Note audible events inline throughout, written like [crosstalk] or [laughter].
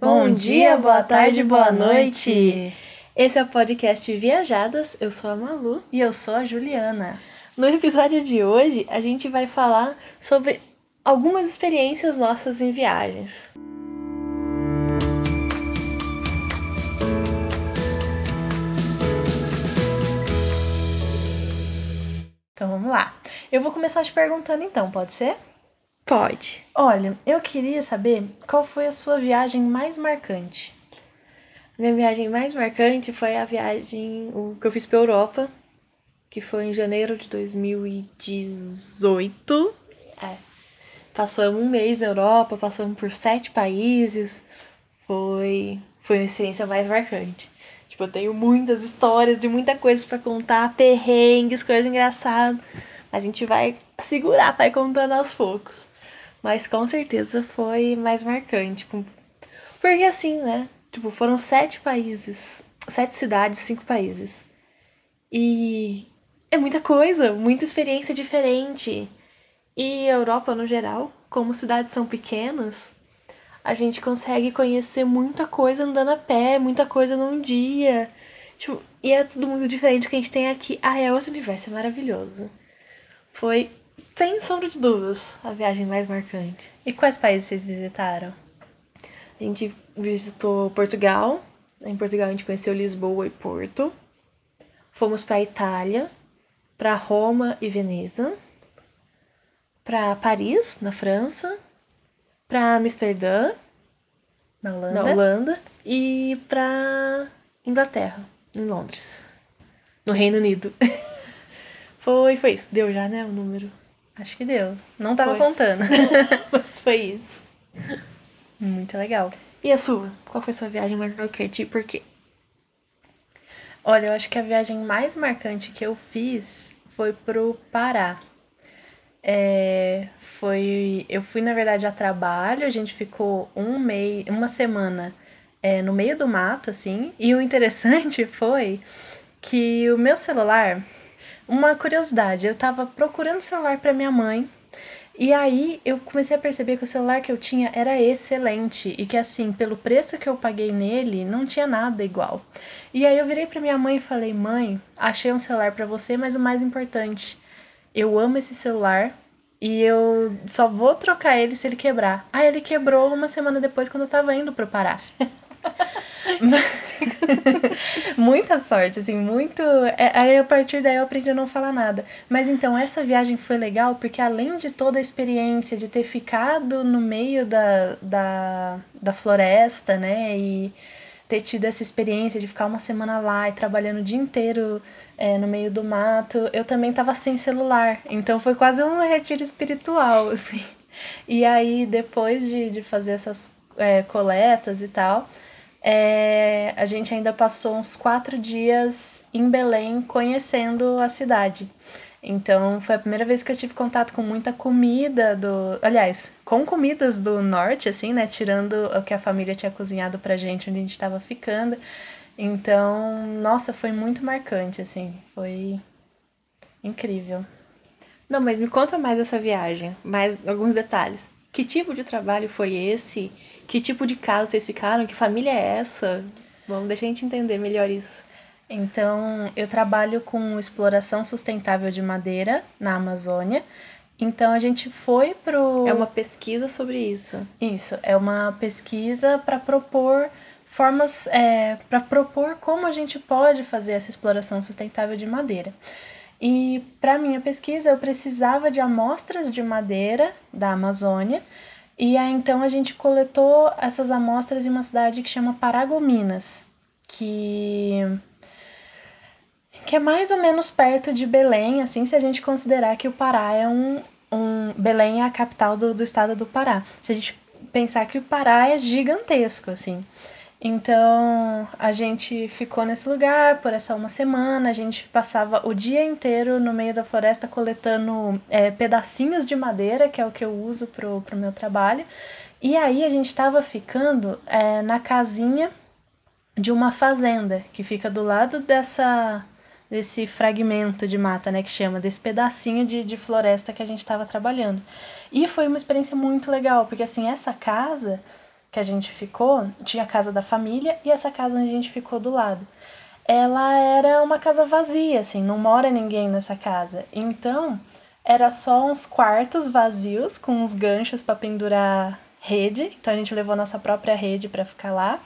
Bom dia, boa tarde, boa noite. Esse é o podcast Viajadas. Eu sou a Malu. E eu sou a Juliana. No episódio de hoje, a gente vai falar sobre algumas experiências nossas em viagens. Então vamos lá. Eu vou começar te perguntando então, pode ser? Pode. Olha, eu queria saber qual foi a sua viagem mais marcante. Minha viagem mais marcante foi a viagem o que eu fiz para Europa, que foi em janeiro de 2018. É. Passamos um mês na Europa, passamos por sete países. Foi, foi uma experiência mais marcante. Tipo, eu tenho muitas histórias de muita coisa para contar, perrengues, coisas engraçadas. A gente vai segurar, vai contando aos poucos. Mas com certeza foi mais marcante. Porque assim, né? Tipo, foram sete países, sete cidades, cinco países. E é muita coisa, muita experiência diferente. E Europa, no geral, como cidades são pequenas, a gente consegue conhecer muita coisa andando a pé, muita coisa num dia. Tipo, e é tudo muito diferente que a gente tem aqui. Ah, é outro universo, é maravilhoso. Foi sem sombra de dúvidas, a viagem mais marcante. E quais países vocês visitaram? A gente visitou Portugal. Em Portugal a gente conheceu Lisboa e Porto. Fomos para Itália, para Roma e Veneza, para Paris, na França, para Amsterdã, na Holanda, na Holanda e para Inglaterra, em Londres, no Reino Unido. [laughs] foi, foi isso. Deu já, né, o número? Acho que deu. Não tava Foi. contando. [laughs] Mas foi isso. Muito legal. E a sua? Qual foi a sua viagem mais marcante e por quê? Olha, eu acho que a viagem mais marcante que eu fiz foi pro Pará. É, foi, eu fui na verdade a trabalho, a gente ficou um mês, uma semana é, no meio do mato, assim. E o interessante [laughs] foi que o meu celular, uma curiosidade, eu tava procurando celular para minha mãe. E aí eu comecei a perceber que o celular que eu tinha era excelente e que assim, pelo preço que eu paguei nele, não tinha nada igual. E aí eu virei para minha mãe e falei: "Mãe, achei um celular para você, mas o mais importante, eu amo esse celular e eu só vou trocar ele se ele quebrar". Aí ele quebrou uma semana depois quando eu tava indo pro Pará. [laughs] [laughs] Muita sorte, assim, muito. é, Aí a partir daí eu aprendi a não falar nada. Mas então essa viagem foi legal porque além de toda a experiência de ter ficado no meio da, da, da floresta, né? E ter tido essa experiência de ficar uma semana lá e trabalhando o dia inteiro é, no meio do mato, eu também tava sem celular. Então foi quase um retiro espiritual, [laughs] assim. E aí, depois de, de fazer essas é, coletas e tal, é, a gente ainda passou uns quatro dias em Belém conhecendo a cidade. Então foi a primeira vez que eu tive contato com muita comida do. Aliás, com comidas do norte, assim, né? Tirando o que a família tinha cozinhado pra gente onde a gente tava ficando. Então, nossa, foi muito marcante, assim. Foi incrível. Não, mas me conta mais dessa viagem, mais alguns detalhes. Que tipo de trabalho foi esse? Que tipo de casa vocês ficaram? Que família é essa? Vamos deixar a gente entender melhor isso. Então, eu trabalho com exploração sustentável de madeira na Amazônia. Então, a gente foi pro. É uma pesquisa sobre isso. Isso, é uma pesquisa para propor formas, é, para propor como a gente pode fazer essa exploração sustentável de madeira. E para minha pesquisa eu precisava de amostras de madeira da Amazônia. E aí então a gente coletou essas amostras em uma cidade que chama Paragominas, que que é mais ou menos perto de Belém, assim, se a gente considerar que o Pará é um, um Belém é a capital do, do estado do Pará. Se a gente pensar que o Pará é gigantesco, assim. Então a gente ficou nesse lugar por essa uma semana. A gente passava o dia inteiro no meio da floresta coletando é, pedacinhos de madeira, que é o que eu uso pro, pro meu trabalho. E aí a gente estava ficando é, na casinha de uma fazenda que fica do lado dessa desse fragmento de mata, né, que chama, desse pedacinho de, de floresta que a gente estava trabalhando. E foi uma experiência muito legal, porque assim, essa casa que a gente ficou, tinha a casa da família e essa casa onde a gente ficou do lado. Ela era uma casa vazia, assim, não mora ninguém nessa casa. Então, era só uns quartos vazios com uns ganchos para pendurar rede. Então a gente levou nossa própria rede para ficar lá.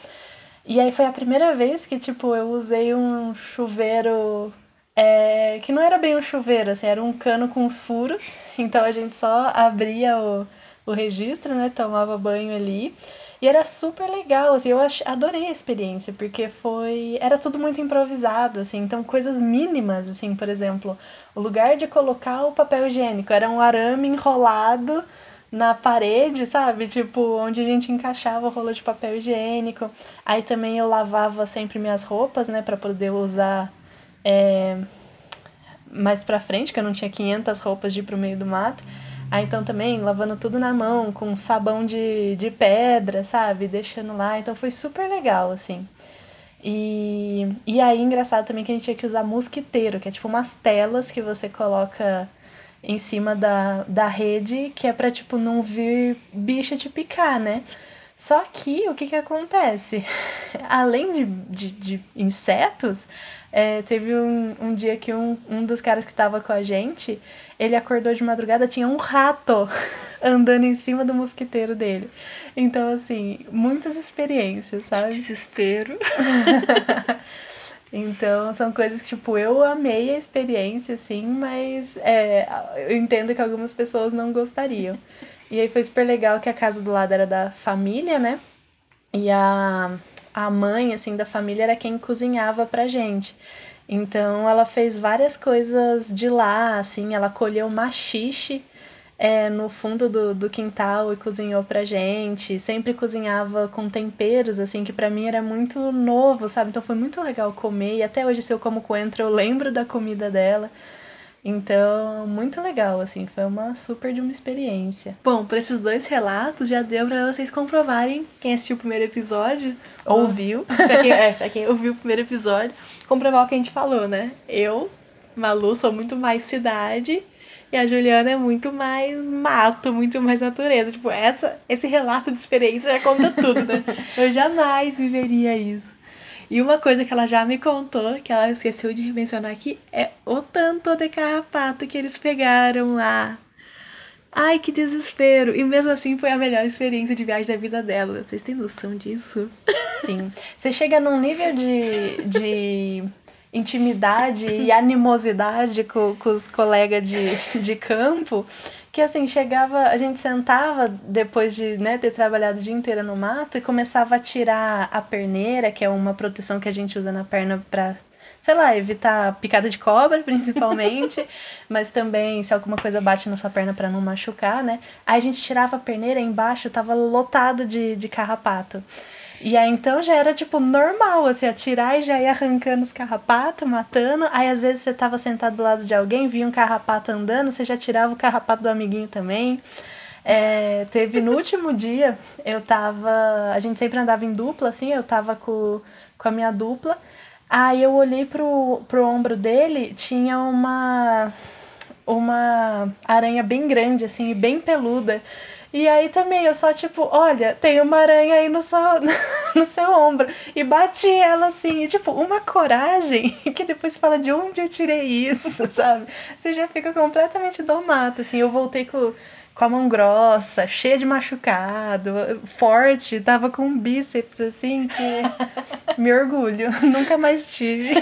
E aí foi a primeira vez que, tipo, eu usei um chuveiro é, que não era bem um chuveiro, assim, era um cano com os furos. Então a gente só abria o, o registro, né? Tomava banho ali. E era super legal, assim, eu adorei a experiência, porque foi. Era tudo muito improvisado, assim, então coisas mínimas, assim, por exemplo, o lugar de colocar o papel higiênico era um arame enrolado na parede, sabe? Tipo, onde a gente encaixava o rolo de papel higiênico. Aí também eu lavava sempre minhas roupas, né, para poder usar é, mais pra frente, que eu não tinha 500 roupas de ir pro meio do mato. Aí então também lavando tudo na mão, com sabão de, de pedra, sabe? Deixando lá. Então foi super legal, assim. E, e aí, engraçado também que a gente tinha que usar mosquiteiro, que é tipo umas telas que você coloca em cima da, da rede, que é pra, tipo, não vir bicho te picar, né? Só que o que que acontece? [laughs] Além de, de, de insetos, é, teve um, um dia que um, um dos caras que tava com a gente, ele acordou de madrugada, tinha um rato [laughs] andando em cima do mosquiteiro dele. Então, assim, muitas experiências, sabe? Desespero. [laughs] então, são coisas que, tipo, eu amei a experiência, assim, mas é, eu entendo que algumas pessoas não gostariam. E aí foi super legal que a casa do lado era da família, né? E a a mãe, assim, da família era quem cozinhava pra gente. Então ela fez várias coisas de lá, assim, ela colheu machixe é, no fundo do, do quintal e cozinhou pra gente. Sempre cozinhava com temperos, assim, que pra mim era muito novo, sabe? Então foi muito legal comer. E até hoje, se eu como coentro, eu lembro da comida dela. Então, muito legal, assim, foi uma super de uma experiência. Bom, por esses dois relatos já deu pra vocês comprovarem, quem assistiu o primeiro episódio, ouviu, [laughs] pra quem, é, pra quem ouviu o primeiro episódio, comprovar o que a gente falou, né? Eu, Malu, sou muito mais cidade e a Juliana é muito mais mato, muito mais natureza. Tipo, essa, esse relato de experiência já conta tudo, né? [laughs] Eu jamais viveria isso. E uma coisa que ela já me contou, que ela esqueceu de mencionar aqui, é o tanto de carrapato que eles pegaram lá. Ai, que desespero! E mesmo assim foi a melhor experiência de viagem da vida dela. Vocês têm noção disso? Sim. Você chega num nível de, de intimidade e animosidade com, com os colegas de, de campo que assim, chegava, a gente sentava depois de né, ter trabalhado o dia inteiro no mato e começava a tirar a perneira, que é uma proteção que a gente usa na perna para sei lá, evitar picada de cobra, [laughs] principalmente, mas também se alguma coisa bate na sua perna para não machucar, né? Aí a gente tirava a perneira, embaixo tava lotado de, de carrapato. E aí então já era tipo normal, assim, atirar e já ia arrancando os carrapatos, matando. Aí às vezes você tava sentado do lado de alguém, via um carrapato andando, você já tirava o carrapato do amiguinho também. É, teve no último dia, eu tava. A gente sempre andava em dupla, assim, eu tava com, com a minha dupla. Aí eu olhei pro, pro ombro dele, tinha uma. Uma aranha bem grande, assim, bem peluda. E aí também eu só, tipo, olha, tem uma aranha aí no seu, [laughs] no seu ombro. E bati ela assim, e, tipo, uma coragem [laughs] que depois fala de onde eu tirei isso, [laughs] sabe? Você já fica completamente domado, assim. Eu voltei com, com a mão grossa, cheia de machucado, forte, tava com um bíceps assim que me orgulho. Nunca mais tive.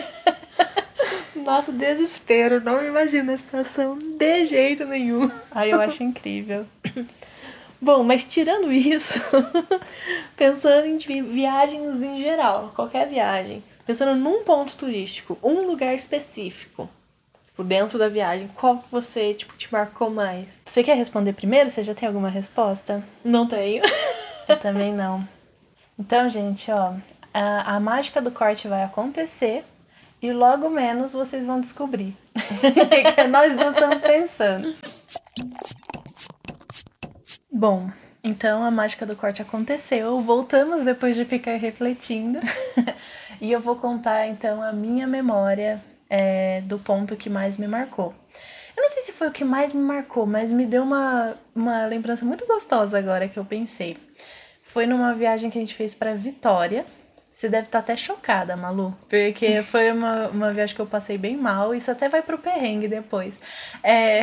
Nossa, desespero. Não imagino a situação de jeito nenhum. Aí eu acho incrível. Bom, mas tirando isso, [laughs] pensando em viagens em geral, qualquer viagem, pensando num ponto turístico, um lugar específico, tipo, dentro da viagem, qual você, tipo, te marcou mais? Você quer responder primeiro? Você já tem alguma resposta? Não tenho. [laughs] Eu também não. Então, gente, ó, a, a mágica do corte vai acontecer e logo menos vocês vão descobrir. [laughs] Nós não estamos pensando. Bom, então a mágica do corte aconteceu. Voltamos depois de ficar refletindo. [laughs] e eu vou contar então a minha memória é, do ponto que mais me marcou. Eu não sei se foi o que mais me marcou, mas me deu uma, uma lembrança muito gostosa agora que eu pensei. foi numa viagem que a gente fez para Vitória. Você deve estar até chocada, Malu, porque foi uma, uma viagem que eu passei bem mal. Isso até vai pro perrengue depois. É...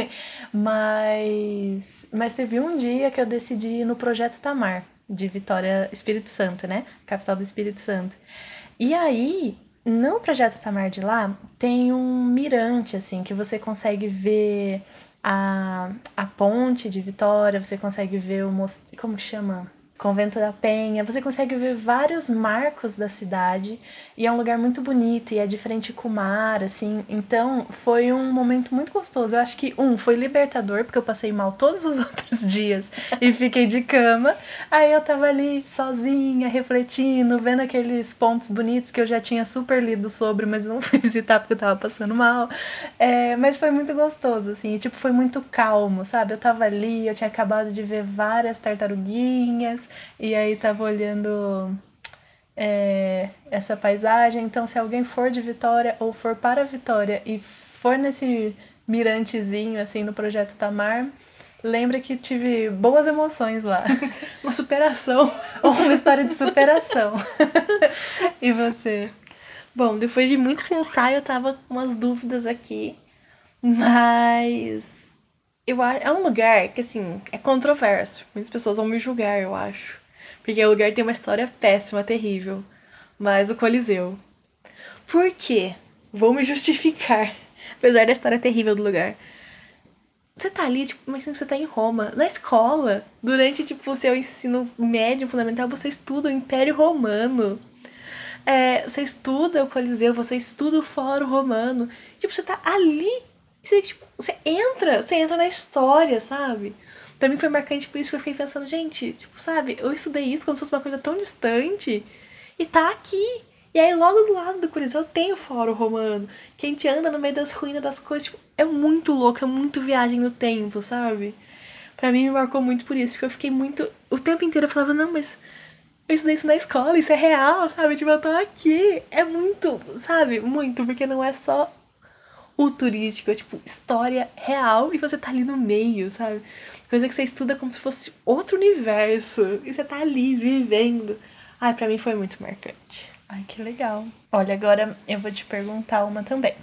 [laughs] mas, mas teve um dia que eu decidi ir no Projeto Tamar, de Vitória, Espírito Santo, né? Capital do Espírito Santo. E aí, no Projeto Tamar de lá, tem um mirante, assim, que você consegue ver a, a ponte de Vitória, você consegue ver o. Como chama? Convento da Penha, você consegue ver vários marcos da cidade e é um lugar muito bonito e é de frente com o mar, assim. Então foi um momento muito gostoso. Eu acho que, um, foi libertador, porque eu passei mal todos os [laughs] outros dias e fiquei de cama. Aí eu tava ali sozinha, refletindo, vendo aqueles pontos bonitos que eu já tinha super lido sobre, mas não [laughs] fui visitar porque eu tava passando mal. É, mas foi muito gostoso, assim, e, tipo, foi muito calmo, sabe? Eu tava ali, eu tinha acabado de ver várias tartaruguinhas e aí tava olhando é, essa paisagem. Então, se alguém for de Vitória ou for para Vitória e for nesse mirantezinho, assim, no Projeto Tamar, lembra que tive boas emoções lá. [laughs] uma superação. [laughs] ou uma história de superação. [laughs] e você? Bom, depois de muito pensar, eu tava com umas dúvidas aqui, mas eu é um lugar que, assim, é controverso. Muitas pessoas vão me julgar, eu acho. Porque o lugar tem uma história péssima, terrível. Mas o Coliseu. Por quê? Vou me justificar. [laughs] Apesar da história terrível do lugar. Você tá ali, tipo, imagina que você tá em Roma, na escola. Durante, tipo, o seu ensino médio, fundamental, você estuda o Império Romano. É, você estuda o Coliseu, você estuda o Fórum Romano. Tipo, você tá ali você, tipo, você entra, você entra na história, sabe? Pra mim foi marcante por isso que eu fiquei pensando, gente, tipo, sabe, eu estudei isso como se fosse uma coisa tão distante e tá aqui. E aí logo do lado do Coliseu tem o Fórum Romano, que a gente anda no meio das ruínas das coisas, tipo, é muito louco, é muito viagem no tempo, sabe? Pra mim me marcou muito por isso, porque eu fiquei muito. O tempo inteiro eu falava, não, mas eu estudei isso na escola, isso é real, sabe? Tipo, eu tô aqui. É muito, sabe? Muito, porque não é só o turístico, é tipo história real e você tá ali no meio, sabe? Coisa que você estuda como se fosse outro universo e você tá ali vivendo. Ai, pra mim foi muito marcante. Ai, que legal. Olha, agora eu vou te perguntar uma também.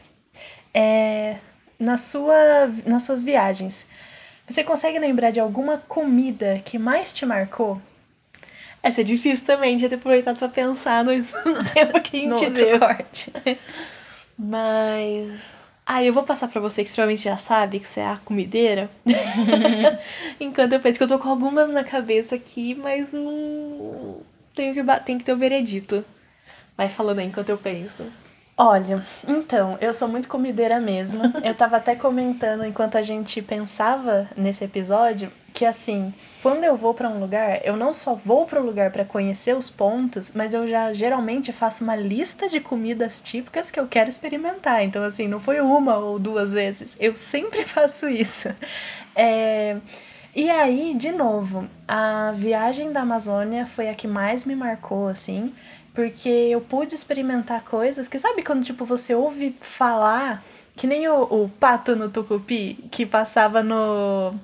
É, na sua, nas suas viagens, você consegue lembrar de alguma comida que mais te marcou? Essa é difícil também, de ter aproveitado pra pensar [laughs] no, tempo que a gente no deu. Mas ah, eu vou passar pra você que provavelmente já sabe que você é a comideira. [laughs] Enquanto eu penso que eu tô com algumas na cabeça aqui, mas não. Tenho que, tem que ter o veredito. Vai falando aí enquanto eu penso. Olha, então, eu sou muito comideira mesmo. [laughs] eu tava até comentando enquanto a gente pensava nesse episódio que assim, quando eu vou para um lugar, eu não só vou para o lugar para conhecer os pontos, mas eu já geralmente faço uma lista de comidas típicas que eu quero experimentar. Então, assim, não foi uma ou duas vezes, eu sempre [laughs] faço isso. É... E aí, de novo, a viagem da Amazônia foi a que mais me marcou, assim, porque eu pude experimentar coisas que, sabe, quando tipo você ouve falar, que nem o, o pato no tucupi que passava no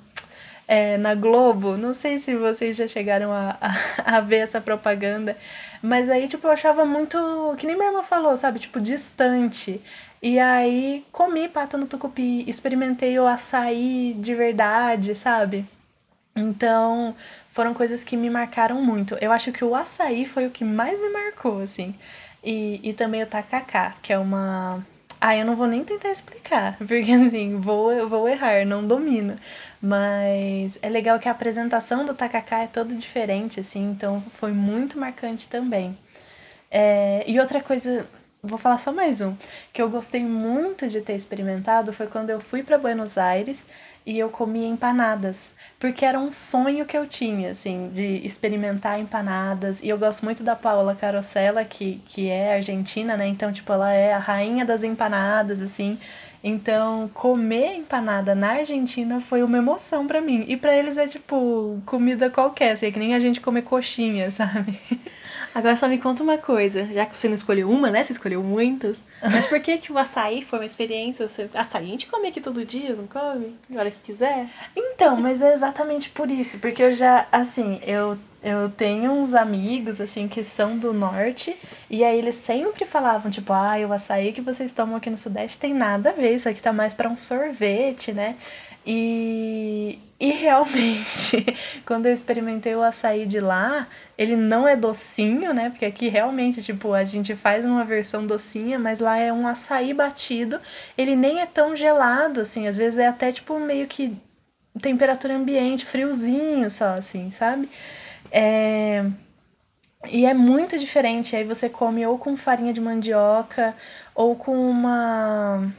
é, na Globo. Não sei se vocês já chegaram a, a, a, ver essa propaganda. Mas aí, tipo, eu achava muito. Que nem minha irmã falou, sabe? Tipo, distante. E aí comi pato no tucupi, experimentei o açaí de verdade, sabe? Então, foram coisas que me marcaram muito. Eu acho que o açaí foi o que mais me marcou, assim. E, e também o tacacá, que é uma ah, eu não vou nem tentar explicar, [laughs] porque assim, vou, vou errar, não domino. Mas é legal que a apresentação do tacacá é toda diferente, assim, então foi muito marcante também. É, e outra coisa, vou falar só mais um, que eu gostei muito de ter experimentado foi quando eu fui para Buenos Aires e eu comi empanadas porque era um sonho que eu tinha, assim, de experimentar empanadas. E eu gosto muito da Paola Carosella, que, que é argentina, né? Então, tipo, ela é a rainha das empanadas, assim. Então, comer empanada na Argentina foi uma emoção para mim. E para eles é tipo comida qualquer, assim, é que nem a gente comer coxinha, [laughs] sabe? Agora só me conta uma coisa, já que você não escolheu uma, né? Você escolheu muitas. Mas por que que o açaí foi uma experiência? Você... Açaí a gente come aqui todo dia, não come? Na hora que quiser. Então, mas é exatamente por isso, porque eu já, assim, eu eu tenho uns amigos, assim, que são do norte, e aí eles sempre falavam, tipo, ah, o açaí que vocês tomam aqui no Sudeste tem nada a ver, isso aqui tá mais para um sorvete, né? E, e realmente, [laughs] quando eu experimentei o açaí de lá, ele não é docinho, né? Porque aqui realmente, tipo, a gente faz uma versão docinha, mas lá é um açaí batido. Ele nem é tão gelado, assim, às vezes é até, tipo, meio que temperatura ambiente, friozinho só, assim, sabe? É... E é muito diferente. Aí você come ou com farinha de mandioca ou com uma.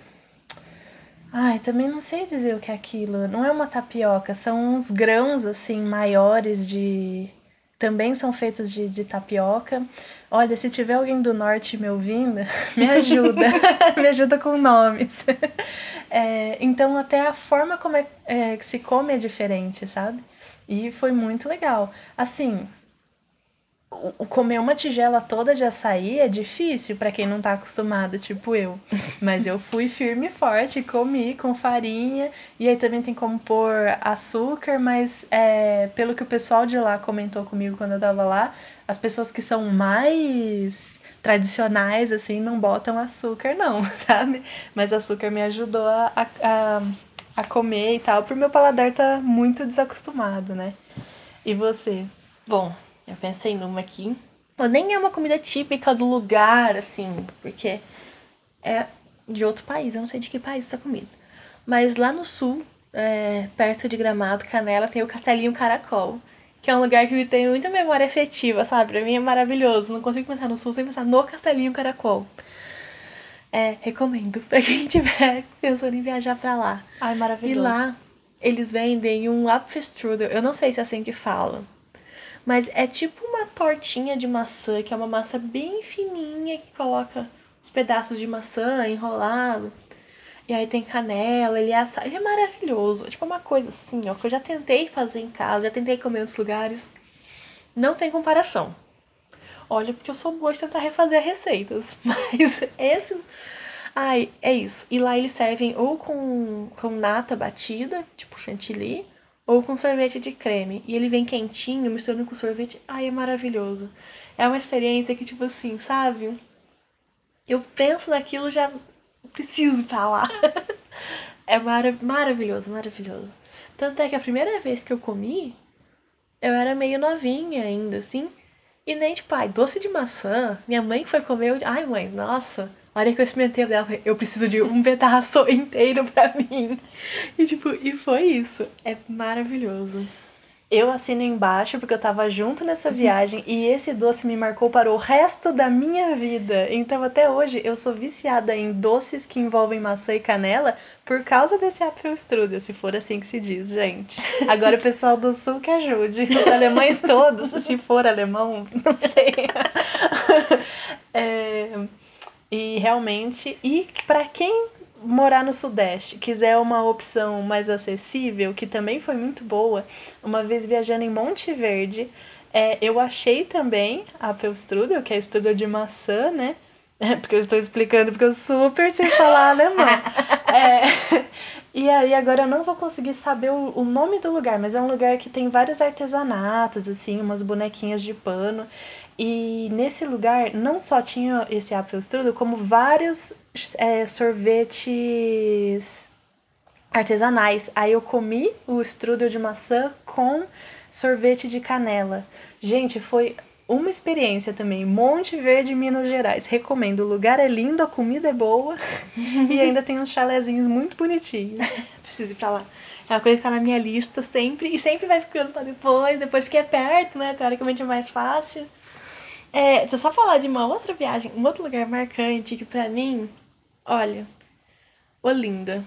Ai, também não sei dizer o que é aquilo. Não é uma tapioca, são uns grãos assim maiores de. Também são feitos de, de tapioca. Olha, se tiver alguém do norte me ouvindo, [laughs] me ajuda. [laughs] me ajuda com nomes. É, então, até a forma como é, é, que se come é diferente, sabe? E foi muito legal. Assim, comer uma tigela toda de açaí é difícil para quem não tá acostumado, tipo eu. [laughs] Mas eu fui firme e forte, comi com farinha. E aí também tem como pôr açúcar, mas é, pelo que o pessoal de lá comentou comigo quando eu tava lá, as pessoas que são mais tradicionais, assim, não botam açúcar, não, [laughs] sabe? Mas açúcar me ajudou a, a a comer e tal, pro meu paladar tá muito desacostumado, né? E você? Bom, eu pensei numa aqui. Bom, nem é uma comida típica do lugar, assim, porque é de outro país, eu não sei de que país essa comida. Mas lá no sul, é, perto de Gramado, Canela, tem o Castelinho Caracol, que é um lugar que me tem muita memória afetiva, sabe? Pra mim é maravilhoso. Não consigo pensar no sul sem pensar no Castelinho Caracol. É, recomendo pra quem [laughs] tiver pensando em viajar pra lá. Ai, maravilhoso. E lá eles vendem um Apfelstrudel, eu não sei se é assim que fala. Mas é tipo uma tortinha de maçã, que é uma massa bem fininha que coloca os pedaços de maçã enrolado. E aí tem canela, ele é, ele é maravilhoso. É tipo uma coisa assim, ó, que eu já tentei fazer em casa, já tentei comer em outros lugares. Não tem comparação. Olha, porque eu sou boa de tentar refazer receitas. [laughs] Mas esse. Ai, é isso. E lá eles servem ou com, com nata batida, tipo chantilly, ou com sorvete de creme. E ele vem quentinho, misturando com sorvete. Ai, é maravilhoso. É uma experiência que, tipo assim, sabe? Eu penso naquilo já preciso lá. [laughs] é mara maravilhoso, maravilhoso. Tanto é que a primeira vez que eu comi, eu era meio novinha ainda, assim. E nem, tipo, ai, doce de maçã. Minha mãe foi comer, eu... ai, mãe, nossa. A hora que eu experimentei dela, eu preciso de um pedaço [laughs] inteiro pra mim. E, tipo, e foi isso. É maravilhoso. Eu assino embaixo porque eu tava junto nessa uhum. viagem e esse doce me marcou para o resto da minha vida. Então até hoje eu sou viciada em doces que envolvem maçã e canela por causa desse Apfelstrudel, se for assim que se diz, gente. Agora o pessoal do sul que ajude, os alemães todos, se for alemão, não sei. [laughs] é, e realmente, e para quem morar no Sudeste, quiser uma opção mais acessível, que também foi muito boa, uma vez viajando em Monte Verde, é, eu achei também a Apple Strudel, que é Strudel de maçã, né? É, [laughs] porque eu estou explicando, porque eu super sei falar alemão. [laughs] é, [laughs] e aí agora eu não vou conseguir saber o, o nome do lugar, mas é um lugar que tem vários artesanatos, assim, umas bonequinhas de pano. E nesse lugar não só tinha esse Apfelstrudel, como vários é, sorvetes artesanais. Aí eu comi o strudel de maçã com sorvete de canela. Gente, foi uma experiência também. Monte Verde, Minas Gerais. Recomendo. O lugar é lindo, a comida é boa [laughs] e ainda tem uns chalezinhos muito bonitinhos. [laughs] Preciso ir pra lá. É uma coisa que tá na minha lista sempre e sempre vai ficando pra depois. Depois porque é perto, né? Teoricamente é mais fácil. É, deixa eu só falar de uma outra viagem, um outro lugar marcante que pra mim, olha, Olinda.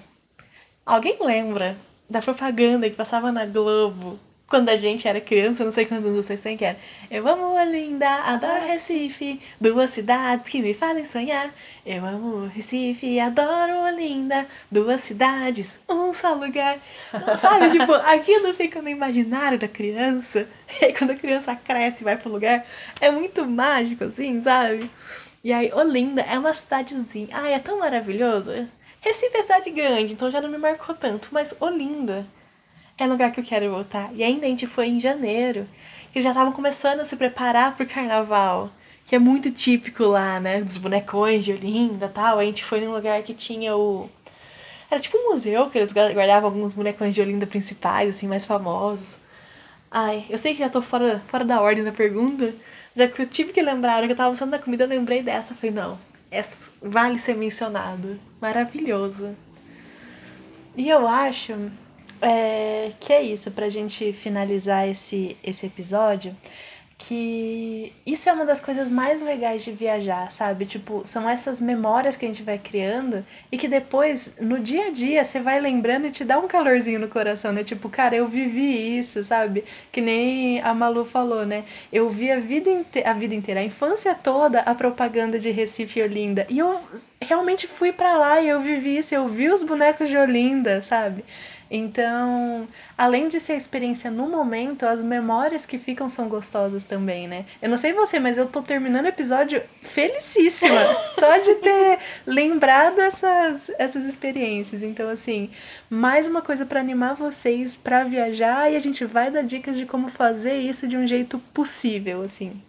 Alguém lembra da propaganda que passava na Globo quando a gente era criança, não sei quantos vocês têm que era. Eu amo Olinda, adoro Recife, duas cidades que me fazem sonhar. Eu amo Recife, adoro Olinda, duas cidades, um só lugar. [laughs] Sabe, tipo, aquilo fica no imaginário da criança. [laughs] E quando a criança cresce e vai pro lugar, é muito mágico, assim, sabe? E aí, Olinda é uma cidadezinha. Ai, é tão maravilhoso. Recife é cidade grande, então já não me marcou tanto, mas Olinda é um lugar que eu quero voltar. E ainda a gente foi em janeiro. E já estavam começando a se preparar pro carnaval. Que é muito típico lá, né? Dos bonecões de Olinda e tal. A gente foi num lugar que tinha o. Era tipo um museu, que eles guardavam alguns bonecões de Olinda principais, assim, mais famosos. Ai, eu sei que já tô fora, fora da ordem da pergunta, já é que eu tive que lembrar, que eu tava usando a comida, eu lembrei dessa. Eu falei, não, essa vale ser mencionado. Maravilhoso. E eu acho é, que é isso, pra gente finalizar esse, esse episódio, que isso é uma das coisas mais legais de viajar, sabe? Tipo, são essas memórias que a gente vai criando e que depois, no dia a dia, você vai lembrando e te dá um calorzinho no coração, né? Tipo, cara, eu vivi isso, sabe? Que nem a Malu falou, né? Eu vi a vida, a vida inteira, a infância toda, a propaganda de Recife e Olinda. E eu realmente fui para lá e eu vivi isso, eu vi os bonecos de Olinda, sabe? Então, além de ser a experiência no momento, as memórias que ficam são gostosas também, né? Eu não sei você, mas eu tô terminando o episódio felicíssima [laughs] só de ter lembrado essas, essas experiências. Então, assim, mais uma coisa para animar vocês para viajar e a gente vai dar dicas de como fazer isso de um jeito possível, assim.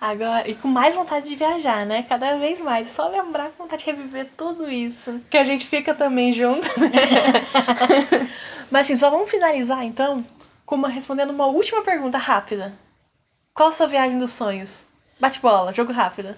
Agora, e com mais vontade de viajar, né? Cada vez mais. Só lembrar com vontade de reviver tudo isso. Que a gente fica também junto. Né? [laughs] Mas assim, só vamos finalizar então com uma, respondendo uma última pergunta rápida. Qual a sua viagem dos sonhos? Bate bola, jogo rápido.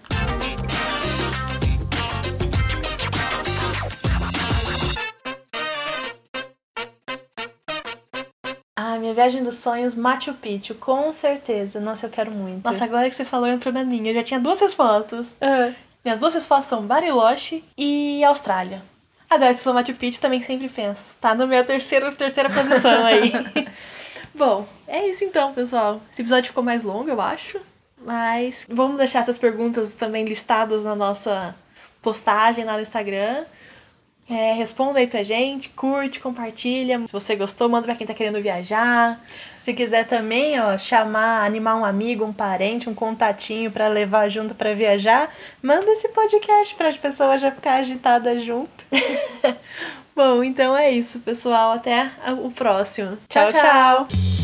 Minha viagem dos sonhos, Machu Picchu, com certeza. Nossa, eu quero muito. Nossa, agora que você falou, entrou na minha. Eu já tinha duas respostas. Uhum. Minhas duas respostas são Bariloche e Austrália. Agora, se for Machu Picchu, também sempre penso. Tá no meu terceiro, terceira posição aí. [laughs] Bom, é isso então, pessoal. Esse episódio ficou mais longo, eu acho. Mas vamos deixar essas perguntas também listadas na nossa postagem lá no Instagram. É, responda aí pra gente, curte, compartilha. Se você gostou, manda pra quem tá querendo viajar. Se quiser também, ó, chamar, animar um amigo, um parente, um contatinho para levar junto para viajar, manda esse podcast para as pessoas já ficar agitadas junto. [laughs] Bom, então é isso, pessoal. Até o próximo. tchau. tchau. tchau.